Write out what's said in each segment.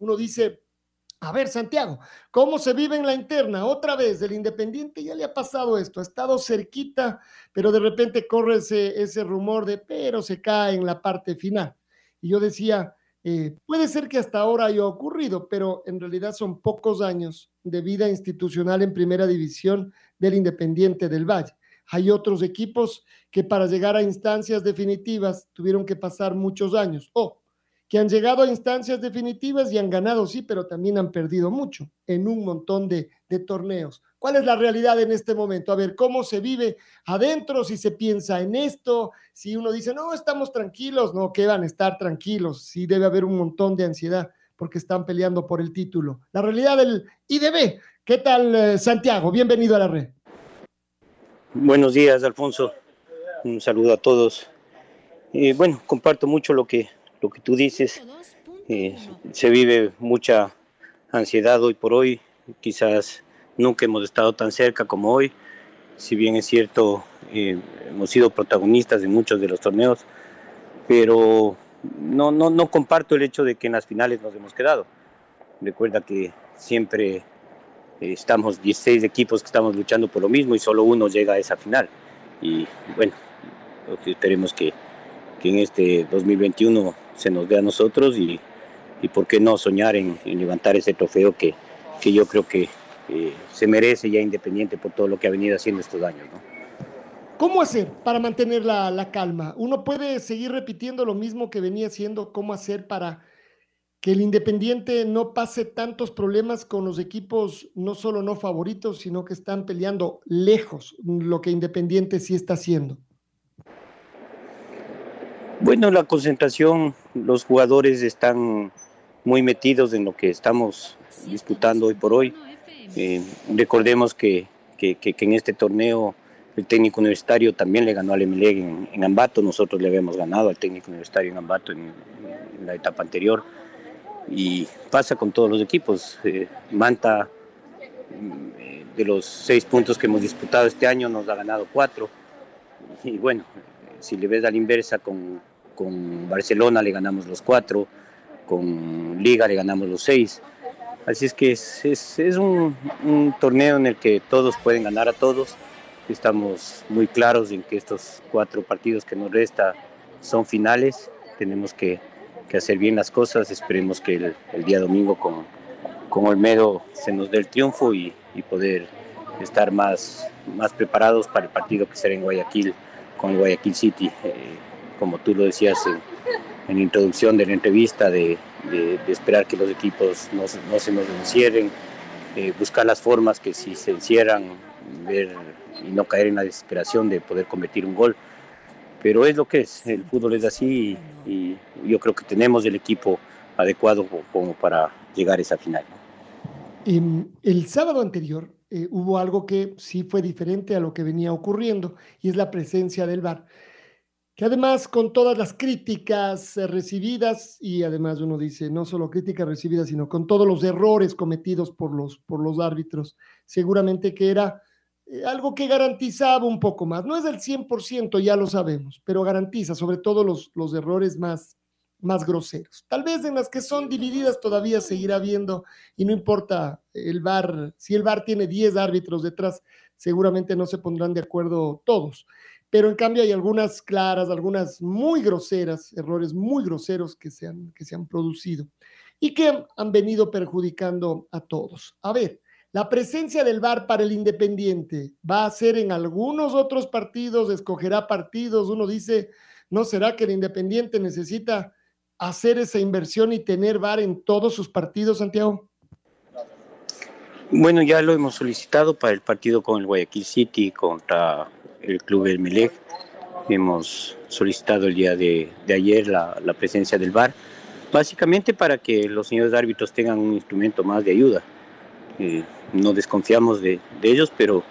uno dice, a ver, Santiago, ¿cómo se vive en la interna? Otra vez, del Independiente ya le ha pasado esto, ha estado cerquita, pero de repente corre ese, ese rumor de, pero se cae en la parte final. Y yo decía, eh, puede ser que hasta ahora haya ocurrido, pero en realidad son pocos años de vida institucional en primera división del Independiente del Valle. Hay otros equipos que para llegar a instancias definitivas tuvieron que pasar muchos años. O que han llegado a instancias definitivas y han ganado, sí, pero también han perdido mucho en un montón de, torneos. ¿Cuál es la realidad en este momento? A ver, ¿cómo se vive adentro? Si se piensa en esto, si uno dice, no, estamos tranquilos, no, que van a estar tranquilos, sí debe haber un montón de ansiedad porque están peleando por el título. La realidad del IDB. ¿Qué tal, eh, Santiago? Bienvenido a la red. Buenos días, Alfonso. Un saludo a todos. Eh, bueno, comparto mucho lo que lo que tú dices. Eh, se vive mucha ansiedad hoy por hoy, quizás nunca hemos estado tan cerca como hoy, si bien es cierto, eh, hemos sido protagonistas de muchos de los torneos, pero no, no, no comparto el hecho de que en las finales nos hemos quedado. Recuerda que siempre eh, estamos 16 equipos que estamos luchando por lo mismo y solo uno llega a esa final. Y bueno, esperemos que, que en este 2021 se nos dé a nosotros y, y por qué no soñar en, levantar ese trofeo que, que yo creo que eh, se merece ya Independiente por todo lo que ha venido haciendo estos años. ¿no? ¿Cómo hacer para mantener la, la, calma? ¿Uno puede seguir repitiendo lo mismo que venía haciendo? ¿Cómo hacer para que el Independiente no pase tantos problemas con los equipos no solo no favoritos, sino que están peleando lejos, lo que Independiente sí está haciendo? Bueno, la concentración, los jugadores están muy metidos en lo que estamos disputando hoy por hoy. Eh, recordemos que, que, en este torneo el técnico universitario también le ganó al Emelec en, Ambato, nosotros le habíamos ganado al técnico universitario en Ambato en, la etapa anterior. Y pasa con todos los equipos. Eh, Manta, mm, de los seis puntos que hemos disputado este año, nos ha ganado cuatro. Y bueno, si le ves a la inversa con, con Barcelona le ganamos los cuatro, con Liga le ganamos los seis. Así es que es, un, torneo en el que todos pueden ganar a todos. Estamos muy claros en que estos cuatro partidos que nos resta son finales. Tenemos que, hacer bien las cosas. Esperemos que el, día domingo con, con Olmedo se nos dé el triunfo y, y poder estar más, más preparados para el partido que será en Guayaquil con Guayaquil City. Eh, como tú lo decías en, la introducción de la entrevista, de, esperar que los equipos no, se nos encierren, eh, buscar las formas que si se encierran, ver y no caer en la desesperación de poder convertir un gol. Pero es lo que es, el fútbol es así y, yo creo que tenemos el equipo adecuado como para llegar a esa final. el sábado anterior eh, hubo algo que sí fue diferente a lo que venía ocurriendo y es la presencia del VAR que además con todas las críticas eh, recibidas, y además uno dice, no solo críticas recibidas, sino con todos los errores cometidos por los, por los árbitros, seguramente que era eh, algo que garantizaba un poco más. No es del 100%, ya lo sabemos, pero garantiza sobre todo los, los errores más, más groseros. Tal vez en las que son divididas todavía seguirá viendo y no importa el VAR, si el VAR tiene 10 árbitros detrás, seguramente no se pondrán de acuerdo todos pero en cambio hay algunas claras, algunas muy groseras, errores muy groseros que se han, que se han producido y que han venido perjudicando a todos. A ver, La presencia del VAR para el Independiente va a ser en algunos otros partidos, escogerá partidos. Uno dice, ¿no será que el Independiente necesita hacer esa inversión y tener VAR en todos sus partidos, Santiago? Bueno, ya lo hemos solicitado para el partido con el Guayaquil City contra el Club El Melec. Hemos solicitado el día de, de ayer la, la, presencia del VAR, básicamente para que los señores árbitros tengan un instrumento más de ayuda. Eh, no desconfiamos de, de ellos, pero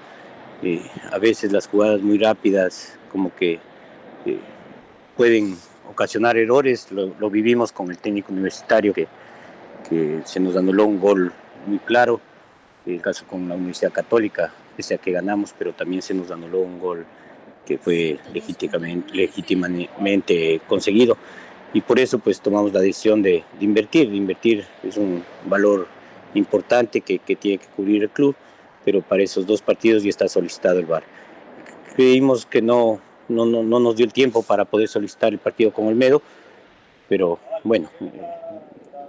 eh, a veces las jugadas muy rápidas como que eh, pueden ocasionar errores. Lo, lo, vivimos con el técnico universitario que, que se nos anuló un gol muy claro el caso con la Universidad Católica, pese a que ganamos, pero también se nos anuló un gol que fue legítimamente, legítimamente conseguido. Y por eso pues tomamos la decisión de, de invertir. Invertir es un valor importante que, que, tiene que cubrir el club, pero para esos dos partidos ya está solicitado el VAR. Creímos que no, no, no, no nos dio el tiempo para poder solicitar el partido con Olmedo, pero bueno,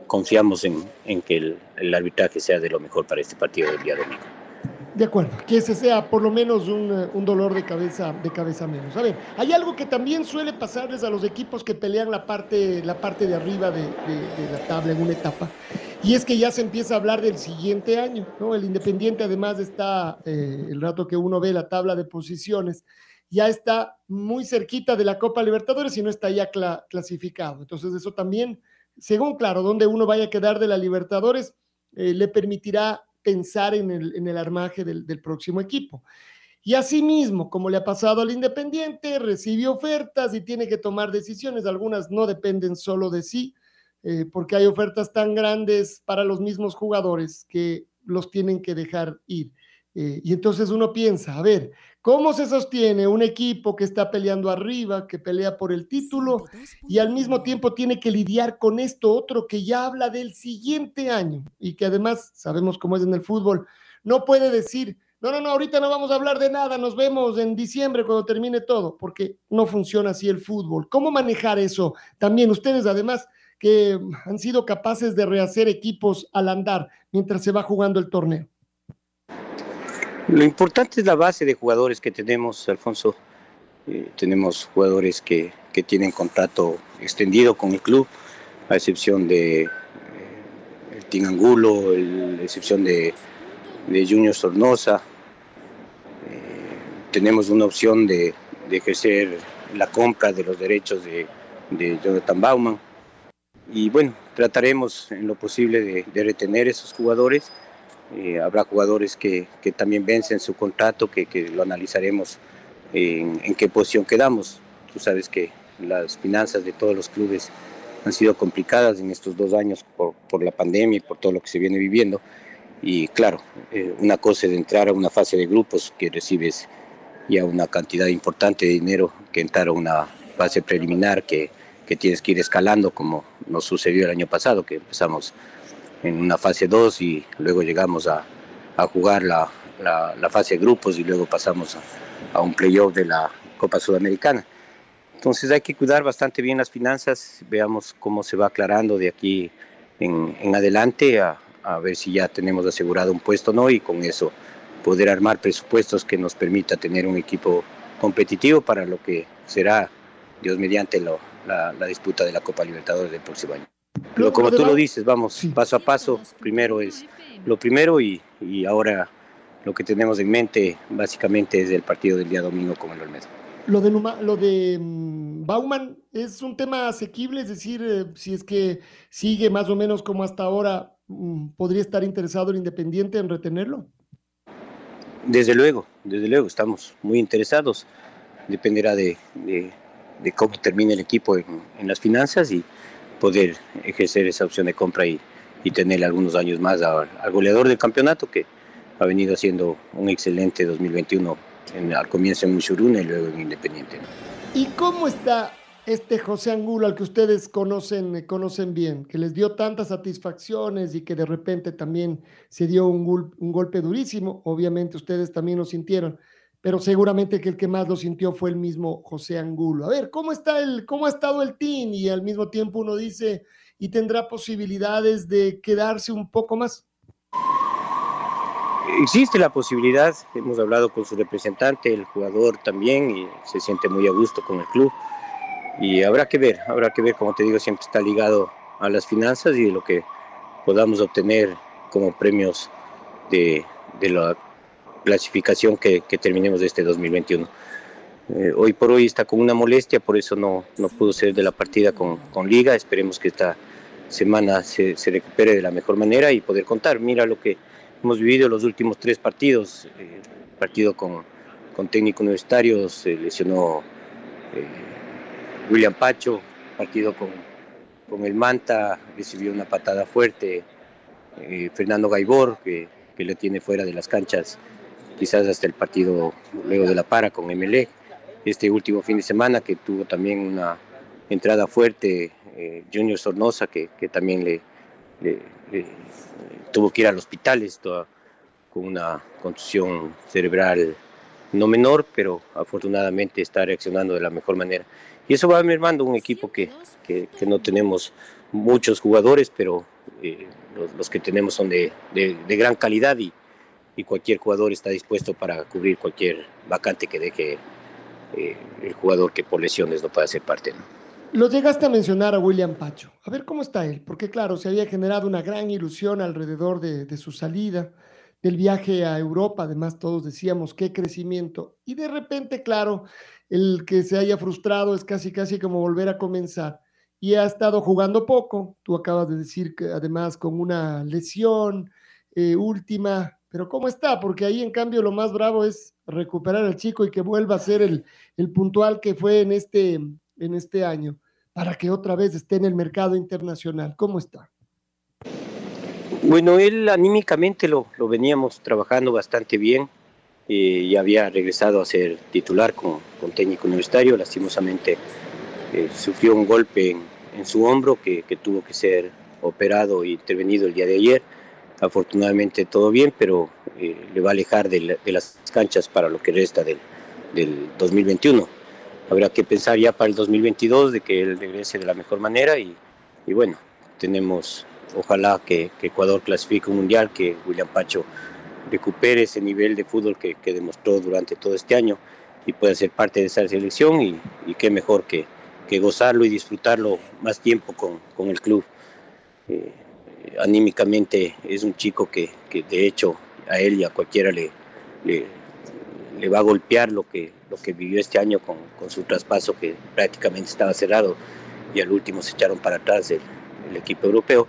confiamos en, en que el, el, arbitraje sea de lo mejor para este partido del día domingo. De acuerdo, que ese sea por lo menos un, un, dolor de cabeza, de cabeza menos. A ver, hay algo que también suele pasarles a los equipos que pelean la parte, la parte de arriba de, la tabla en una etapa, y es que ya se empieza a hablar del siguiente año, ¿no? El Independiente además está, eh, el rato que uno ve la tabla de posiciones, ya está muy cerquita de la Copa Libertadores y no está ya cla clasificado. Entonces eso también según claro, donde uno vaya a quedar de la Libertadores, eh, le permitirá pensar en el, armaje del, del, próximo equipo. Y asimismo, como le ha pasado al Independiente, recibe ofertas y tiene que tomar decisiones. Algunas no dependen solo de sí, eh, porque hay ofertas tan grandes para los mismos jugadores que los tienen que dejar ir. Eh, y entonces uno piensa, a ver, ¿cómo se sostiene un equipo que está peleando arriba, que pelea por el título y al mismo tiempo tiene que lidiar con esto otro que ya habla del siguiente año y que además sabemos cómo es en el fútbol, no puede decir, no, no, no, ahorita no vamos a hablar de nada, nos vemos en diciembre cuando termine todo, porque no funciona así el fútbol. ¿Cómo manejar eso? También ustedes además que han sido capaces de rehacer equipos al andar mientras se va jugando el torneo. Lo importante es la base de jugadores que tenemos, Alfonso. Eh, tenemos jugadores que, que, tienen contrato extendido con el club, a excepción de eh, el a excepción de, de Junior Sornosa. Eh, tenemos una opción de, de, ejercer la compra de los derechos de, de Jonathan Bauman. Y bueno, trataremos en lo posible de, de retener esos jugadores eh, habrá jugadores que, que, también vencen su contrato, que, que lo analizaremos en, en, qué posición quedamos. Tú sabes que las finanzas de todos los clubes han sido complicadas en estos dos años por, por la pandemia y por todo lo que se viene viviendo. Y claro, eh, una cosa es entrar a una fase de grupos que recibes ya una cantidad importante de dinero que entrar a una fase preliminar que, que tienes que ir escalando como nos sucedió el año pasado, que empezamos en una fase 2 y luego llegamos a, a jugar la, la, fase de grupos y luego pasamos a, a un playoff de la Copa Sudamericana. Entonces hay que cuidar bastante bien las finanzas, veamos cómo se va aclarando de aquí en, en adelante, a, a, ver si ya tenemos asegurado un puesto o no y con eso poder armar presupuestos que nos permita tener un equipo competitivo para lo que será, Dios mediante, lo, la, la disputa de la Copa Libertadores del próximo año. Pero como tú lo dices, vamos sí. paso a paso. Primero es lo primero y, y, ahora lo que tenemos en mente básicamente es el partido del día domingo con el Olmedo. Lo de, Numa, lo de um, Bauman es un tema asequible, es decir, eh, si es que sigue más o menos como hasta ahora, um, ¿podría estar interesado el Independiente en retenerlo? Desde luego, desde luego, estamos muy interesados. Dependerá de, de, de cómo termine el equipo en, en las finanzas y, poder ejercer esa opción de compra y, y tener algunos años más al, al, goleador del campeonato que ha venido haciendo un excelente 2021 en, al comienzo en Muchuruna y luego en Independiente. ¿Y cómo está este José Angulo al que ustedes conocen, conocen bien, que les dio tantas satisfacciones y que de repente también se dio un, un golpe durísimo? Obviamente ustedes también lo sintieron pero seguramente que el que más lo sintió fue el mismo José Angulo. A ver, ¿cómo, está el, cómo ha estado el team? Y al mismo tiempo uno dice, ¿y tendrá posibilidades de quedarse un poco más? existe la posibilidad, hemos hablado con su representante, el jugador también, y se siente muy a gusto con el club. Y habrá que ver, habrá que ver, como te digo, siempre está ligado a las finanzas y de lo que podamos obtener como premios de, la clasificación que, terminemos de este 2021. Eh, hoy por hoy está con una molestia, por eso no, no pudo ser de la partida con, con Liga. Esperemos que esta semana se, se, recupere de la mejor manera y poder contar. Mira lo que hemos vivido los últimos tres partidos. Eh, partido con, con técnico universitario, se lesionó eh, William Pacho, partido con, con el Manta, recibió una patada fuerte. Eh, Fernando Gaibor, que, que le tiene fuera de las canchas, quizás hasta el partido luego de la para con MLE. Este último fin de semana que tuvo también una entrada fuerte, Junior Sornosa, que, que también le, le tuvo que ir al hospital esto, con una contusión cerebral no menor, pero afortunadamente está reaccionando de la mejor manera. Y eso va mermando un equipo que, que, no tenemos muchos jugadores, pero eh, los, que tenemos son de, de, gran calidad y, y, cualquier jugador está dispuesto para cubrir cualquier vacante que deje eh, el jugador que por lesiones no pueda ser parte. Lo llegaste a mencionar a William Pacho. A ver cómo está él, porque claro, se había generado una gran ilusión alrededor de, su salida, del viaje a Europa, además todos decíamos qué crecimiento, y de repente, claro, el que se haya frustrado es casi, casi como volver a comenzar. Y ha estado jugando poco, tú acabas de decir que además con una lesión eh, última, pero ¿cómo está? Porque ahí en cambio lo más bravo es recuperar al chico y que vuelva a ser el, el puntual que fue en este en este año para que otra vez esté en el mercado internacional? ¿Cómo está? Bueno, él anímicamente lo, lo veníamos trabajando bastante bien y había regresado a ser titular con, con técnico universitario. Lastimosamente eh, sufrió un golpe en, en su hombro que, que, tuvo que ser operado e intervenido el día de ayer. Afortunadamente todo bien, pero eh, le va a alejar de, de, las canchas para lo que resta del, del 2021 habrá que pensar ya para el 2022 de que él regrese de la mejor manera y, bueno, tenemos ojalá que, Ecuador clasifique un mundial, que William Pacho recupere ese nivel de fútbol que, demostró durante todo este año y pueda ser parte de esa selección y, qué mejor que, gozarlo y disfrutarlo más tiempo con, con el club. Eh, anímicamente es un chico que, que, de hecho a él y a cualquiera le, le, le va a golpear lo que, lo que vivió este año con, con, su traspaso que prácticamente estaba cerrado y al último se echaron para atrás el, el, equipo europeo.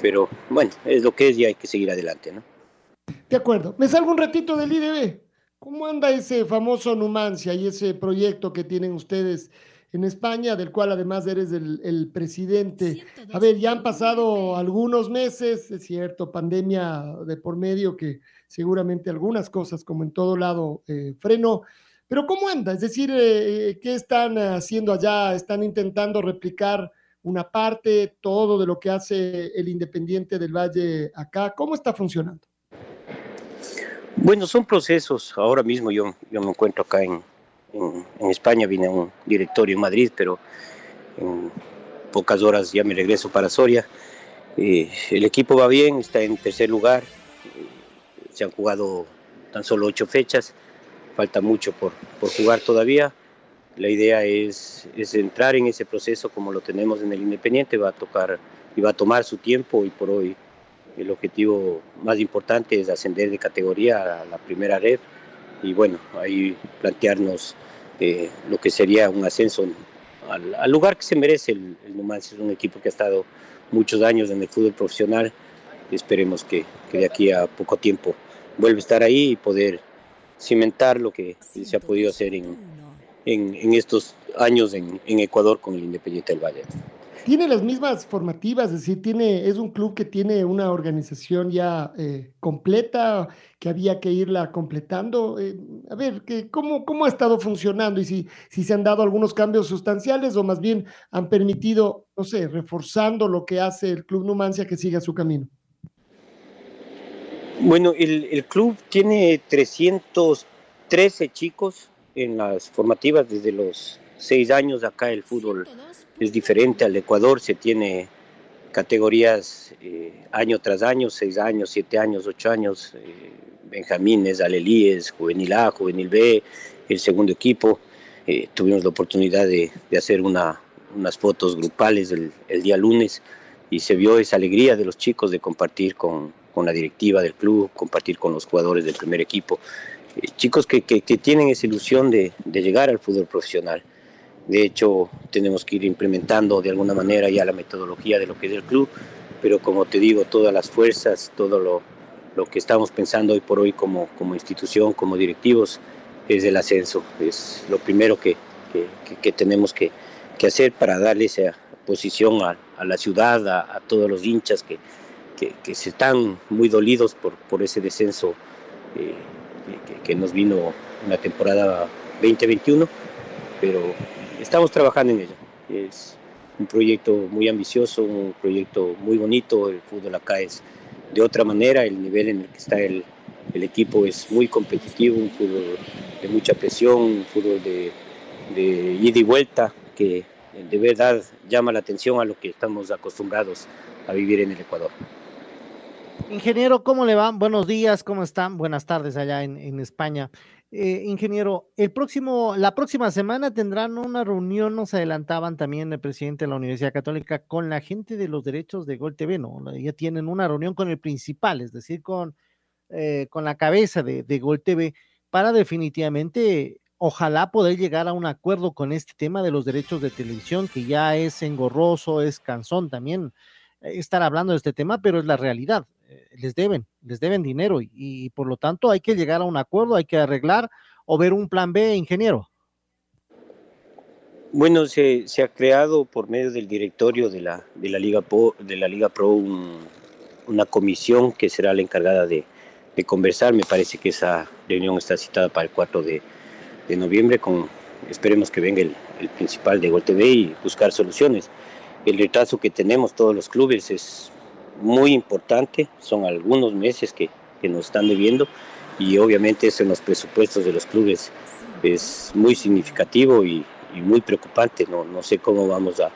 Pero bueno, es lo que es y hay que seguir adelante, ¿no? De acuerdo. Me salgo un ratito del IDB. ¿Cómo anda ese famoso Numancia y ese proyecto que tienen ustedes en España, del cual además eres el, el presidente? A ver, ya han pasado algunos meses, es cierto, pandemia de por medio que seguramente algunas cosas, como en todo lado, eh, freno. Pero ¿cómo anda? Es decir, eh, eh, ¿qué están haciendo allá? ¿Están intentando replicar una parte, todo de lo que hace el Independiente del Valle acá? ¿Cómo está funcionando? Bueno, son procesos. Ahora mismo yo, yo me encuentro acá en, en, en España, vine a un directorio en Madrid, pero en pocas horas ya me regreso para Soria. Eh, el equipo va bien, está en tercer lugar. Se han jugado tan solo ocho fechas falta mucho por, por jugar todavía. La idea es, es, entrar en ese proceso como lo tenemos en el Independiente, va a tocar y va a tomar su tiempo y por hoy el objetivo más importante es ascender de categoría a la primera red y bueno, ahí plantearnos eh, lo que sería un ascenso al, lugar que se merece el, Numancia, es un equipo que ha estado muchos años en el fútbol profesional, esperemos que, de aquí a poco tiempo vuelva a estar ahí y poder cimentar lo que se ha podido hacer en, en, estos años en, Ecuador con el Independiente del Valle. Tiene las mismas formativas, es decir, tiene, es un club que tiene una organización ya eh, completa, que había que irla completando. Eh, a ver, ¿cómo, ¿cómo ha estado funcionando y si, si se han dado algunos cambios sustanciales o más bien han permitido, no sé, reforzando lo que hace el Club Numancia que siga su camino? Bueno, el, el, club tiene 313 chicos en las formativas desde los seis años. Acá el fútbol es diferente al Ecuador, se tiene categorías año tras año, seis años, siete años, ocho años, Benjamines, Alelíes, Juvenil A, Juvenil B, el segundo equipo. tuvimos la oportunidad de, hacer unas fotos grupales el, día lunes y se vio esa alegría de los chicos de compartir con, la directiva del club, compartir con los jugadores del primer equipo. chicos que, tienen esa ilusión de llegar al fútbol profesional. De hecho, tenemos que ir implementando de alguna manera ya la metodología de lo que es el club, pero como te digo, todas las fuerzas, todo lo, lo que estamos pensando hoy por hoy como, como institución, como directivos, es el ascenso. Es lo primero que, que, tenemos que, que, hacer para darle esa posición a, a la ciudad, a, a, todos los hinchas que, que, se están muy dolidos por, por ese descenso eh, que, nos vino en la temporada 2021, pero estamos trabajando en ello. Es un proyecto muy ambicioso, un proyecto muy bonito. El fútbol acá es de otra manera, el nivel en el que está el, equipo es muy competitivo, un fútbol de mucha presión, un fútbol de, de ida y vuelta que de verdad llama la atención a lo que estamos acostumbrados a vivir en el Ecuador. Ingeniero, ¿cómo le van? Buenos días, ¿cómo están? Buenas tardes allá en, en España. Eh, ingeniero, el próximo, la próxima semana tendrán una reunión, nos adelantaban también el presidente de la Universidad Católica con la gente de los derechos de Gol TV, ¿no? Ya tienen una reunión con el principal, es decir, con, eh, con la cabeza de, de Gol TV, para definitivamente, ojalá poder llegar a un acuerdo con este tema de los derechos de televisión, que ya es engorroso, es cansón también eh, estar hablando de este tema, pero es la realidad. Eh, les deben, les deben dinero y, por lo tanto hay que llegar a un acuerdo, hay que arreglar o ver un plan B, ingeniero. Bueno, se, ha creado por medio del directorio de la, de la Liga Pro, de la Liga Pro una comisión que será la encargada de, conversar. Me parece que esa reunión está citada para el 4 de, noviembre. Con, esperemos que venga el, el principal de Gol TV y buscar soluciones. El retraso que tenemos todos los clubes es muy importante, son algunos meses que, que nos están debiendo y obviamente eso en los presupuestos de los clubes es muy significativo y, muy preocupante. No, no sé cómo vamos a,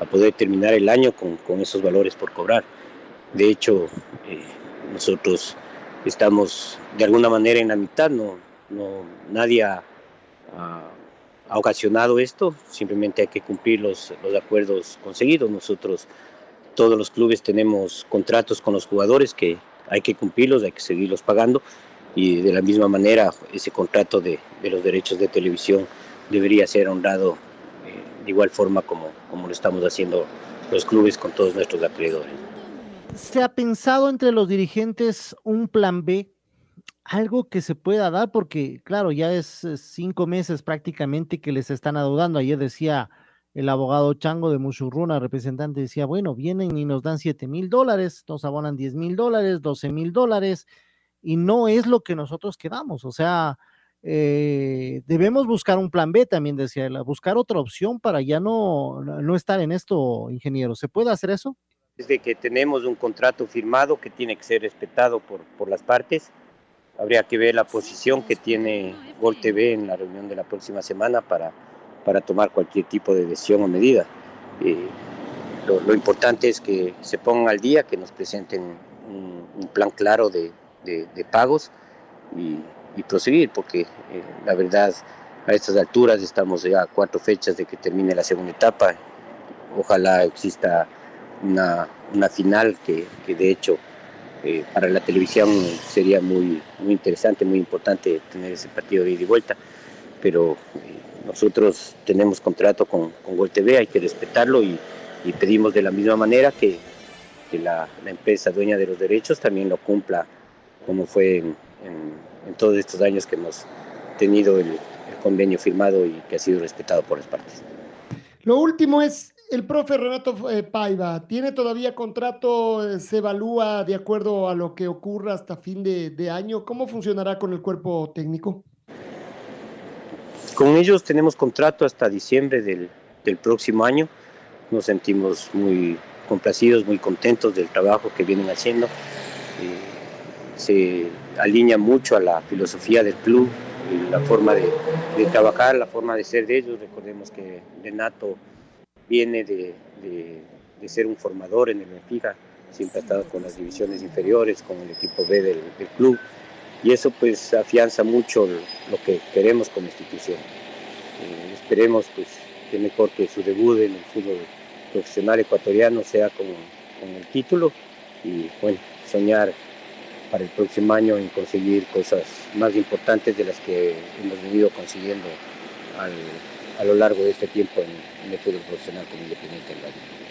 a poder terminar el año con, con, esos valores por cobrar. De hecho, eh, nosotros estamos de alguna manera en la mitad, no, no, nadie ha ocasionado esto, simplemente hay que cumplir los, los acuerdos conseguidos. Nosotros todos los clubes tenemos contratos con los jugadores que hay que cumplirlos, hay que seguirlos pagando y de la misma manera ese contrato de, de los derechos de televisión debería ser honrado eh, de igual forma como, como lo estamos haciendo los clubes con todos nuestros acreedores. ¿Se ha pensado entre los dirigentes un plan B? Algo que se pueda dar, porque claro, ya es cinco meses prácticamente que les están adudando. Ayer decía el abogado Chango de Mushurruna, representante, decía, bueno, vienen y nos dan 7 mil dólares, nos abonan 10 mil dólares, 12 mil dólares, y no es lo que nosotros quedamos. O sea, eh, debemos buscar un plan B, también decía él, buscar otra opción para ya no, no estar en esto, ingeniero. ¿Se puede hacer eso? Desde que tenemos un contrato firmado que tiene que ser respetado por, por las partes, habría que ver la posición que tiene Gol TV en la reunión de la próxima semana para para tomar cualquier tipo de decisión o medida. Eh, lo, lo, importante es que se pongan al día, que nos presenten un, un plan claro de, de, de pagos y, y, proseguir, porque eh, la verdad a estas alturas estamos ya a cuatro fechas de que termine la segunda etapa. Ojalá exista una, una final que, que, de hecho eh, para la televisión sería muy, muy interesante, muy importante tener ese partido de ida y vuelta, pero eh, nosotros tenemos contrato con, con Gol TV, hay que respetarlo y, pedimos de la misma manera que, que la, empresa dueña de los derechos también lo cumpla como fue en, en, todos estos años que hemos tenido el, convenio firmado y que ha sido respetado por las partes. Lo último es, el profe Renato eh, Paiva, ¿tiene todavía contrato? ¿Se evalúa de acuerdo a lo que ocurra hasta fin de año? ¿Cómo funcionará con el cuerpo técnico? Con ellos tenemos contrato hasta diciembre del, del próximo año. Nos sentimos muy complacidos, muy contentos del trabajo que vienen haciendo. Eh, se alinea mucho a la filosofía del club, la forma de, de, trabajar, la forma de ser de ellos. Recordemos que Renato viene de, de, de ser un formador en el Benfica, siempre ha estado con las divisiones inferiores, con el equipo B del club, y eso pues afianza mucho lo que queremos como institución. Eh, esperemos pues que mejor que su debut en el fútbol profesional ecuatoriano sea con, con el título y bueno, soñar para el próximo año en conseguir cosas más importantes de las que hemos venido consiguiendo a lo largo de este tiempo en, en el fútbol profesional como Independiente del Valle.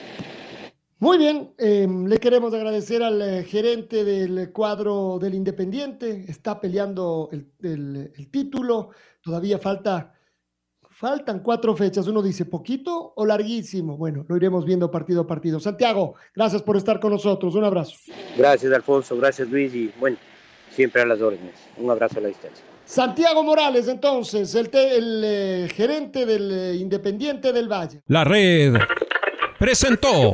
Muy bien, eh, le queremos agradecer al eh, gerente del cuadro del Independiente, está peleando el, el, el, título, todavía falta, faltan cuatro fechas, uno dice poquito o larguísimo, bueno, lo iremos viendo partido a partido. Santiago, gracias por estar con nosotros, un abrazo. Gracias Alfonso, gracias Luis y bueno, siempre a las órdenes, un abrazo a la distancia. Santiago Morales, entonces, el, te, el eh, gerente del eh, Independiente del Valle. La red presentó